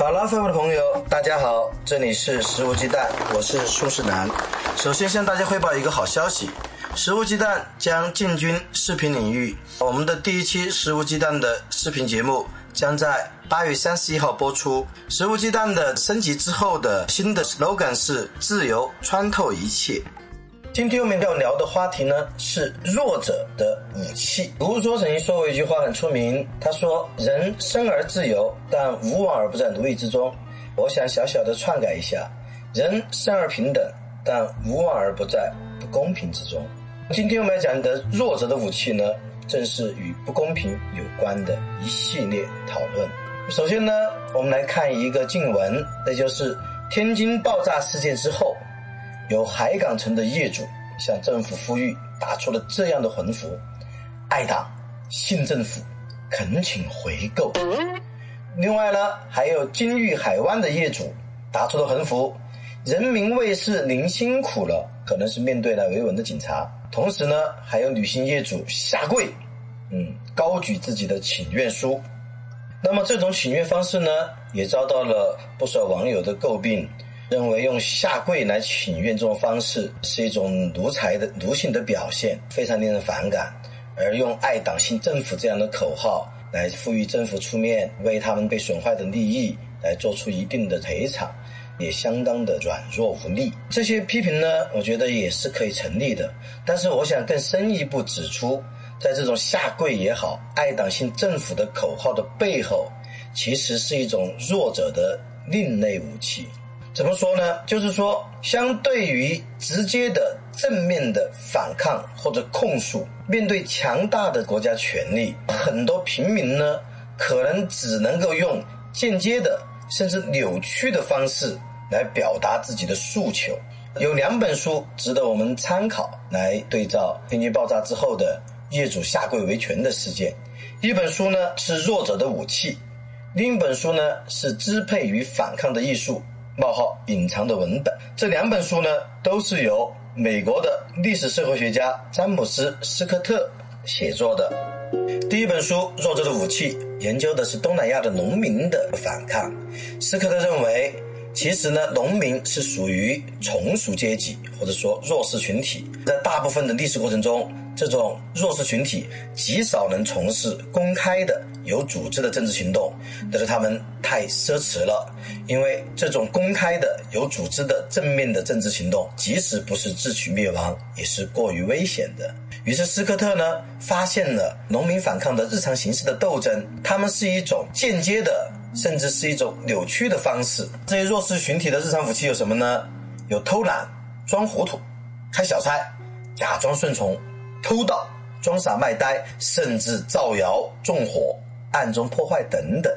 考拉 FM 的朋友，大家好，这里是食无忌惮，我是苏世南。首先向大家汇报一个好消息。食物鸡蛋将进军视频领域，我们的第一期食物鸡蛋的视频节目将在八月三十一号播出。食物鸡蛋的升级之后的新的 slogan 是“自由穿透一切”。今天我们要聊的话题呢是弱者的武器。卢梭曾经说过一句话很出名，他说：“人生而自由，但无往而不在奴役之中。”我想小小的篡改一下：“人生而平等，但无往而不在不公平之中。”今天我们要讲的弱者的武器呢，正是与不公平有关的一系列讨论。首先呢，我们来看一个静文，那就是天津爆炸事件之后，有海港城的业主向政府呼吁，打出了这样的横幅：“爱党，信政府，恳请回购。”另外呢，还有金域海湾的业主打出了横幅：“人民卫士您辛苦了。”可能是面对了维稳的警察。同时呢，还有女性业主下跪，嗯，高举自己的请愿书。那么这种请愿方式呢，也遭到了不少网友的诟病，认为用下跪来请愿这种方式是一种奴才的奴性的表现，非常令人反感。而用“爱党性政府”这样的口号来呼吁政府出面为他们被损坏的利益来做出一定的赔偿。也相当的软弱无力，这些批评呢，我觉得也是可以成立的。但是我想更深一步指出，在这种下跪也好、爱党性政府的口号的背后，其实是一种弱者的另类武器。怎么说呢？就是说，相对于直接的正面的反抗或者控诉，面对强大的国家权力，很多平民呢，可能只能够用间接的甚至扭曲的方式。来表达自己的诉求，有两本书值得我们参考，来对照天津爆炸之后的业主下跪维权的事件。一本书呢是《弱者的武器》，另一本书呢是《支配与反抗的艺术：冒号隐藏的文本》。这两本书呢都是由美国的历史社会学家詹姆斯·斯科特写作的。第一本书《弱者的武器》研究的是东南亚的农民的反抗。斯科特认为。其实呢，农民是属于从属阶级，或者说弱势群体。在大部分的历史过程中，这种弱势群体极少能从事公开的、有组织的政治行动，但是他们太奢侈了。因为这种公开的、有组织的正面的政治行动，即使不是自取灭亡，也是过于危险的。于是斯科特呢，发现了农民反抗的日常形式的斗争，他们是一种间接的。甚至是一种扭曲的方式。这些弱势群体的日常武器有什么呢？有偷懒、装糊涂、开小差、假装顺从、偷盗、装傻卖呆，甚至造谣、纵火、暗中破坏等等。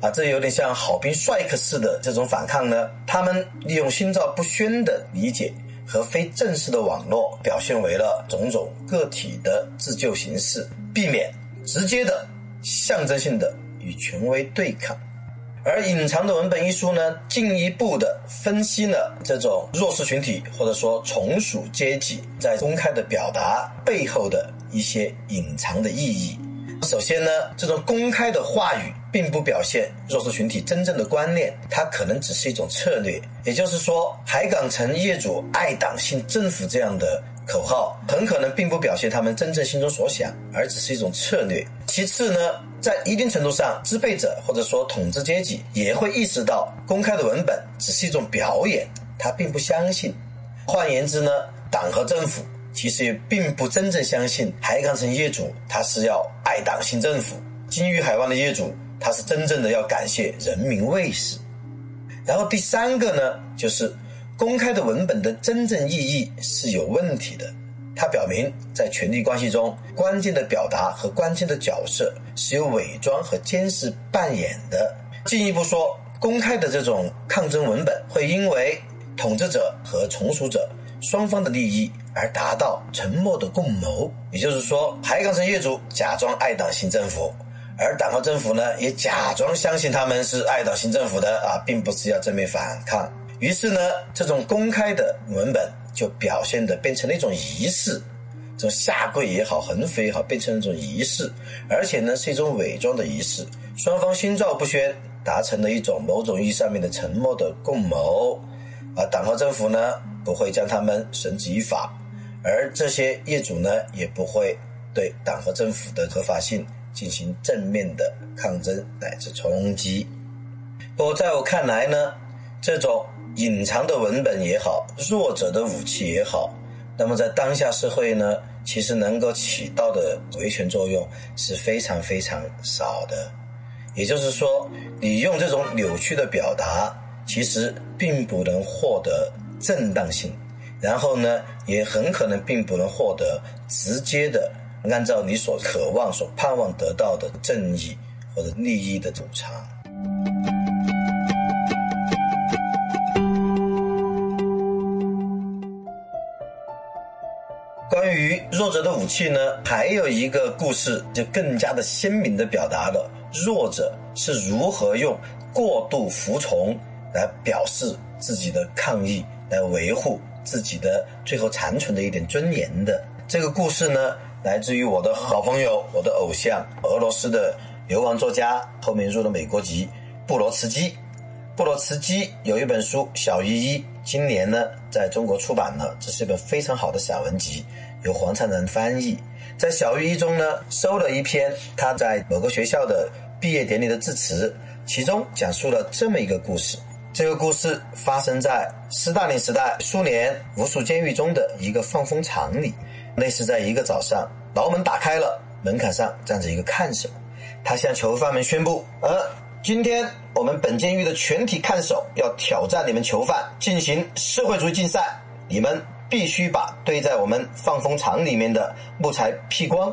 啊，这有点像好兵帅克式的这种反抗呢。他们利用心照不宣的理解和非正式的网络，表现为了种种个体的自救形式，避免直接的、象征性的与权威对抗。而《隐藏的文本》一书呢，进一步的分析了这种弱势群体或者说从属阶级在公开的表达背后的一些隐藏的意义。首先呢，这种公开的话语并不表现弱势群体真正的观念，它可能只是一种策略。也就是说，海港城业主爱党信政府这样的口号，很可能并不表现他们真正心中所想，而只是一种策略。其次呢，在一定程度上，支配者或者说统治阶级也会意识到公开的文本只是一种表演，他并不相信。换言之呢，党和政府其实也并不真正相信海港城业主他是要爱党信政府，金玉海湾的业主他是真正的要感谢人民卫士。然后第三个呢，就是公开的文本的真正意义是有问题的。它表明，在权力关系中，关键的表达和关键的角色是由伪装和监视扮演的。进一步说，公开的这种抗争文本会因为统治者和从属者双方的利益而达到沉默的共谋。也就是说，海港城业主假装爱党新政府，而党和政府呢也假装相信他们是爱党新政府的啊，并不是要正面反抗。于是呢，这种公开的文本就表现的变成了一种仪式。这种下跪也好，横飞也好，变成一种仪式，而且呢是一种伪装的仪式。双方心照不宣，达成了一种某种意义上面的沉默的共谋。啊，党和政府呢不会将他们绳之以法，而这些业主呢也不会对党和政府的合法性进行正面的抗争乃至冲击。不过在我看来呢，这种隐藏的文本也好，弱者的武器也好。那么在当下社会呢，其实能够起到的维权作用是非常非常少的。也就是说，你用这种扭曲的表达，其实并不能获得正当性，然后呢，也很可能并不能获得直接的按照你所渴望、所盼望得到的正义或者利益的补偿。关于弱者的武器呢，还有一个故事就更加的鲜明的表达了弱者是如何用过度服从来表示自己的抗议，来维护自己的最后残存的一点尊严的。这个故事呢，来自于我的好朋友、我的偶像，俄罗斯的流亡作家，后面入了美国籍，布罗茨基。布罗茨基有一本书《小依依》，今年呢在中国出版了，这是一本非常好的散文集。由黄灿然翻译，在小玉一中呢，收了一篇他在某个学校的毕业典礼的致辞，其中讲述了这么一个故事。这个故事发生在斯大林时代苏联无数监狱中的一个放风场里。那是在一个早上，牢门打开了，门槛上站着一个看守，他向囚犯们宣布：“呃，今天我们本监狱的全体看守要挑战你们囚犯，进行社会主义竞赛，你们。”必须把堆在我们放风场里面的木材劈光。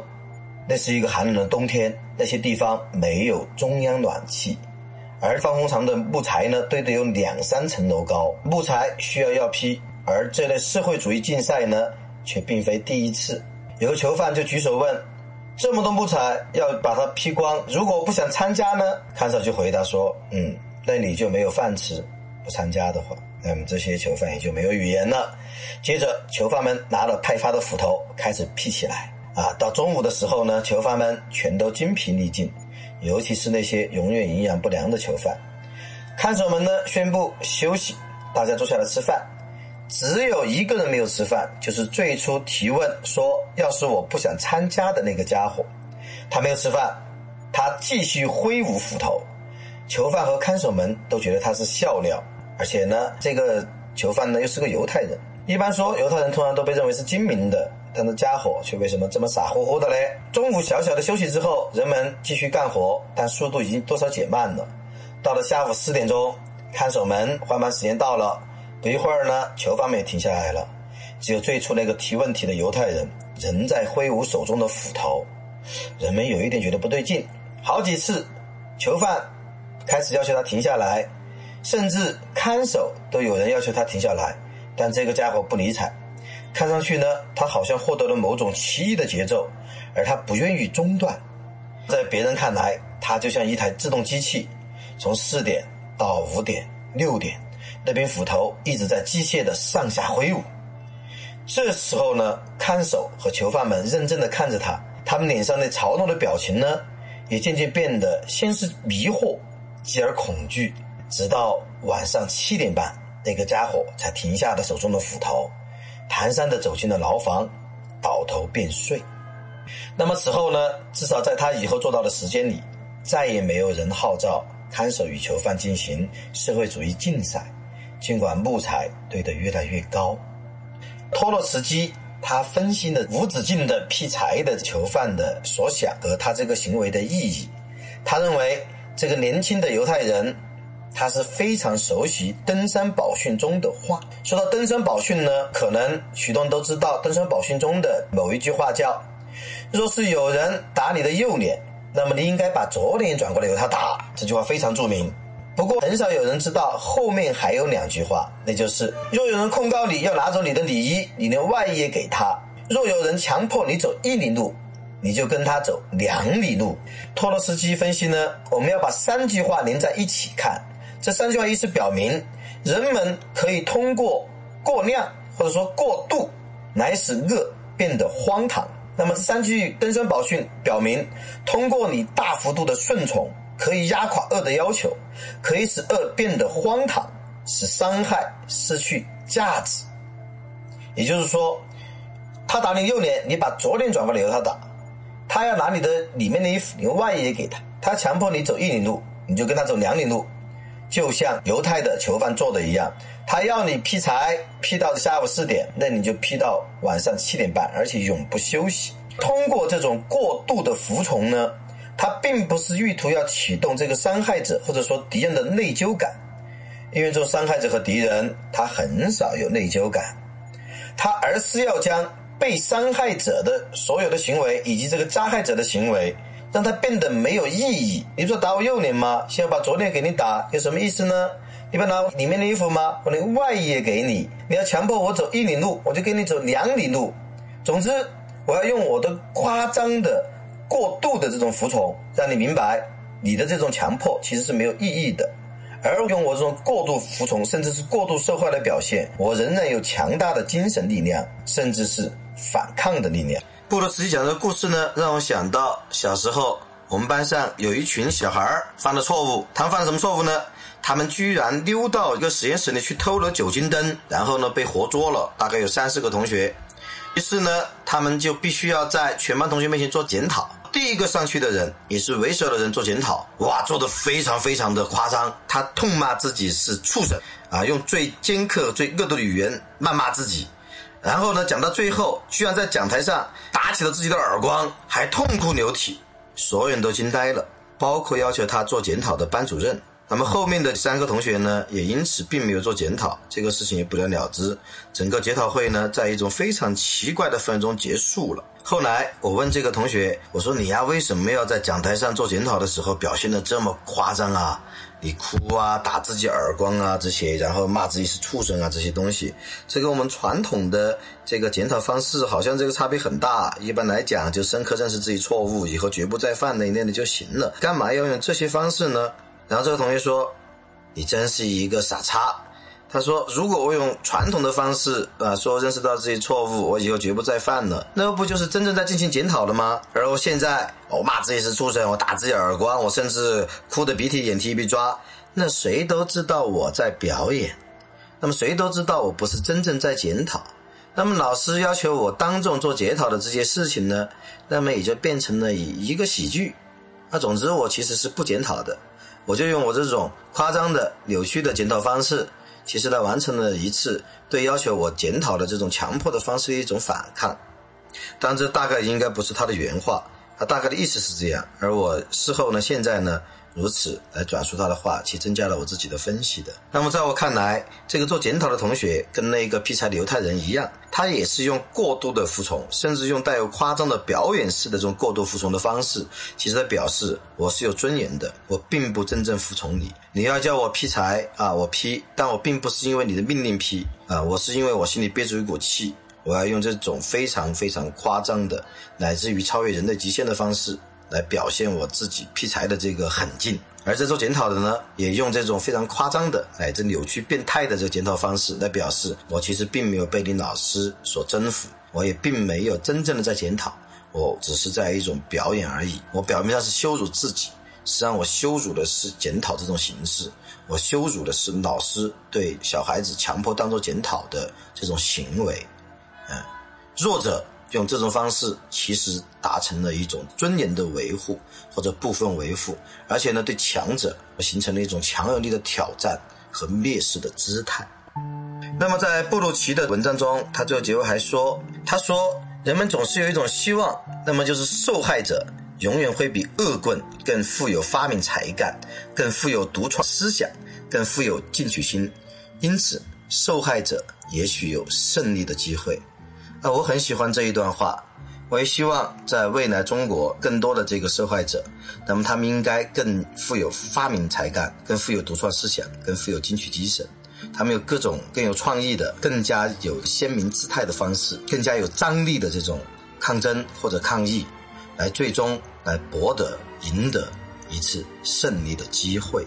那是一个寒冷的冬天，那些地方没有中央暖气，而放风场的木材呢，堆得有两三层楼高。木材需要要劈，而这类社会主义竞赛呢，却并非第一次。有个囚犯就举手问：“这么多木材要把它劈光，如果不想参加呢？”看守就回答说：“嗯，那你就没有饭吃。不参加的话。”那么这些囚犯也就没有语言了。接着，囚犯们拿了派发的斧头开始劈起来。啊，到中午的时候呢，囚犯们全都精疲力尽，尤其是那些永远营养不良的囚犯。看守们呢宣布休息，大家坐下来吃饭。只有一个人没有吃饭，就是最初提问说“要是我不想参加的那个家伙”，他没有吃饭，他继续挥舞斧头。囚犯和看守们都觉得他是笑料。而且呢，这个囚犯呢又是个犹太人。一般说，犹太人通常都被认为是精明的，但这家伙却为什么这么傻乎乎的嘞？中午小小的休息之后，人们继续干活，但速度已经多少减慢了。到了下午四点钟，看守们换班时间到了。不一会儿呢，囚犯们也停下来了，只有最初那个提问题的犹太人仍在挥舞手中的斧头。人们有一点觉得不对劲，好几次，囚犯开始要求他停下来。甚至看守都有人要求他停下来，但这个家伙不理睬。看上去呢，他好像获得了某种奇异的节奏，而他不愿意中断。在别人看来，他就像一台自动机器，从四点到五点、六点，那柄斧头一直在机械的上下挥舞。这时候呢，看守和囚犯们认真的看着他，他们脸上那嘲弄的表情呢，也渐渐变得先是迷惑，继而恐惧。直到晚上七点半，那个家伙才停下了手中的斧头，蹒跚地走进了牢房，倒头便睡。那么此后呢？至少在他以后做到的时间里，再也没有人号召看守与囚犯进行社会主义竞赛。尽管木材堆得越来越高，托洛茨基他分析了无止境的劈柴的囚犯的所想和他这个行为的意义。他认为这个年轻的犹太人。他是非常熟悉登山宝训中的话。说到登山宝训呢，可能许多人都知道登山宝训中的某一句话叫：“若是有人打你的右脸，那么你应该把左脸转过来由他打。”这句话非常著名。不过很少有人知道后面还有两句话，那就是若有人控告你要拿走你的里衣，你连外衣也给他；若有人强迫你走一里路，你就跟他走两里路。托洛斯基分析呢，我们要把三句话连在一起看。这三句话意思表明，人们可以通过过量或者说过度，来使恶变得荒唐。那么这三句登山宝训表明，通过你大幅度的顺从，可以压垮恶的要求，可以使恶变得荒唐，使伤害失去价值。也就是说，他打你右脸，你把左脸转过来由他打；他要拿你的里面的衣服，你外衣也给他；他强迫你走一里路，你就跟他走两里路。就像犹太的囚犯做的一样，他要你劈柴劈到下午四点，那你就劈到晚上七点半，而且永不休息。通过这种过度的服从呢，他并不是意图要启动这个伤害者或者说敌人的内疚感，因为这种伤害者和敌人他很少有内疚感，他而是要将被伤害者的所有的行为以及这个加害者的行为。让它变得没有意义。你说打我右脸吗？现在把左脸给你打，有什么意思呢？你不拿里面的衣服吗？我连外衣也给你。你要强迫我走一里路，我就给你走两里路。总之，我要用我的夸张的、过度的这种服从，让你明白，你的这种强迫其实是没有意义的。而用我这种过度服从，甚至是过度受害的表现，我仍然有强大的精神力量，甚至是反抗的力量。布鲁斯基讲这个故事呢，让我想到小时候我们班上有一群小孩犯了错误。他们犯了什么错误呢？他们居然溜到一个实验室里去偷了酒精灯，然后呢被活捉了。大概有三四个同学。于是呢，他们就必须要在全班同学面前做检讨。第一个上去的人也是为首的人做检讨，哇，做的非常非常的夸张。他痛骂自己是畜生啊，用最尖刻、最恶毒的语言谩骂自己。然后呢，讲到最后，居然在讲台上打起了自己的耳光，还痛哭流涕，所有人都惊呆了，包括要求他做检讨的班主任。那么后面的三个同学呢，也因此并没有做检讨，这个事情也不了了之。整个检讨会呢，在一种非常奇怪的氛围中结束了。后来我问这个同学，我说你呀，为什么要在讲台上做检讨的时候表现的这么夸张啊？你哭啊，打自己耳光啊，这些，然后骂自己是畜生啊，这些东西，这跟我们传统的这个检讨方式好像这个差别很大。一般来讲，就深刻认识自己错误，以后绝不再犯那一类的就行了。干嘛要用这些方式呢？然后这个同学说：“你真是一个傻叉。”他说：“如果我用传统的方式啊，说认识到自己错误，我以后绝不再犯了，那不就是真正在进行检讨了吗？而我现在，我骂自己是畜生，我打自己耳光，我甚至哭得鼻涕眼涕一笔抓，那谁都知道我在表演，那么谁都知道我不是真正在检讨。那么老师要求我当众做检讨的这些事情呢，那么也就变成了一个喜剧。那总之，我其实是不检讨的，我就用我这种夸张的、扭曲的检讨方式。”其实来完成了一次对要求我检讨的这种强迫的方式的一种反抗，但这大概应该不是他的原话，他大概的意思是这样，而我事后呢，现在呢。如此来转述他的话，其增加了我自己的分析的。那么在我看来，这个做检讨的同学跟那个劈柴的犹太人一样，他也是用过度的服从，甚至用带有夸张的表演式的这种过度服从的方式，其实在表示我是有尊严的，我并不真正服从你。你要叫我劈柴啊，我劈，但我并不是因为你的命令劈啊，我是因为我心里憋住一股气，我要用这种非常非常夸张的，乃至于超越人类极限的方式。来表现我自己劈柴的这个狠劲，而在做检讨的呢，也用这种非常夸张的乃至扭曲变态的这个检讨方式来表示，我其实并没有被你老师所征服，我也并没有真正的在检讨，我只是在一种表演而已。我表面上是羞辱自己，实际上我羞辱的是检讨这种形式，我羞辱的是老师对小孩子强迫当做检讨的这种行为。嗯，弱者。用这种方式，其实达成了一种尊严的维护或者部分维护，而且呢，对强者形成了一种强有力的挑战和蔑视的姿态。那么，在布鲁奇的文章中，他最后结尾还说：“他说，人们总是有一种希望，那么就是受害者永远会比恶棍更富有发明才干，更富有独创思想，更富有进取心，因此，受害者也许有胜利的机会。”那我很喜欢这一段话，我也希望在未来中国更多的这个受害者，那么他们应该更富有发明才干，更富有独创思想，更富有进取精神。他们有各种更有创意的、更加有鲜明姿态的方式，更加有张力的这种抗争或者抗议，来最终来博得、赢得一次胜利的机会。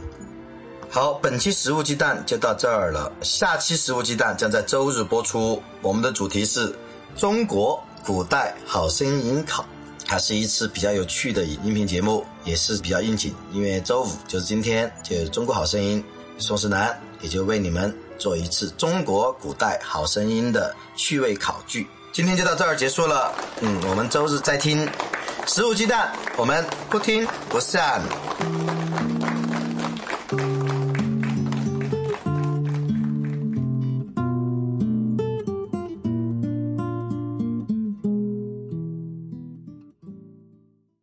好，本期食物鸡蛋就到这儿了，下期食物鸡蛋将在周日播出。我们的主题是中国。古代好声音考，它是一次比较有趣的音频节目，也是比较应景。因为周五就是今天，就是中国好声音，宋世南也就为你们做一次中国古代好声音的趣味考据。今天就到这儿结束了，嗯，我们周日再听。十五鸡蛋，我们不听不散。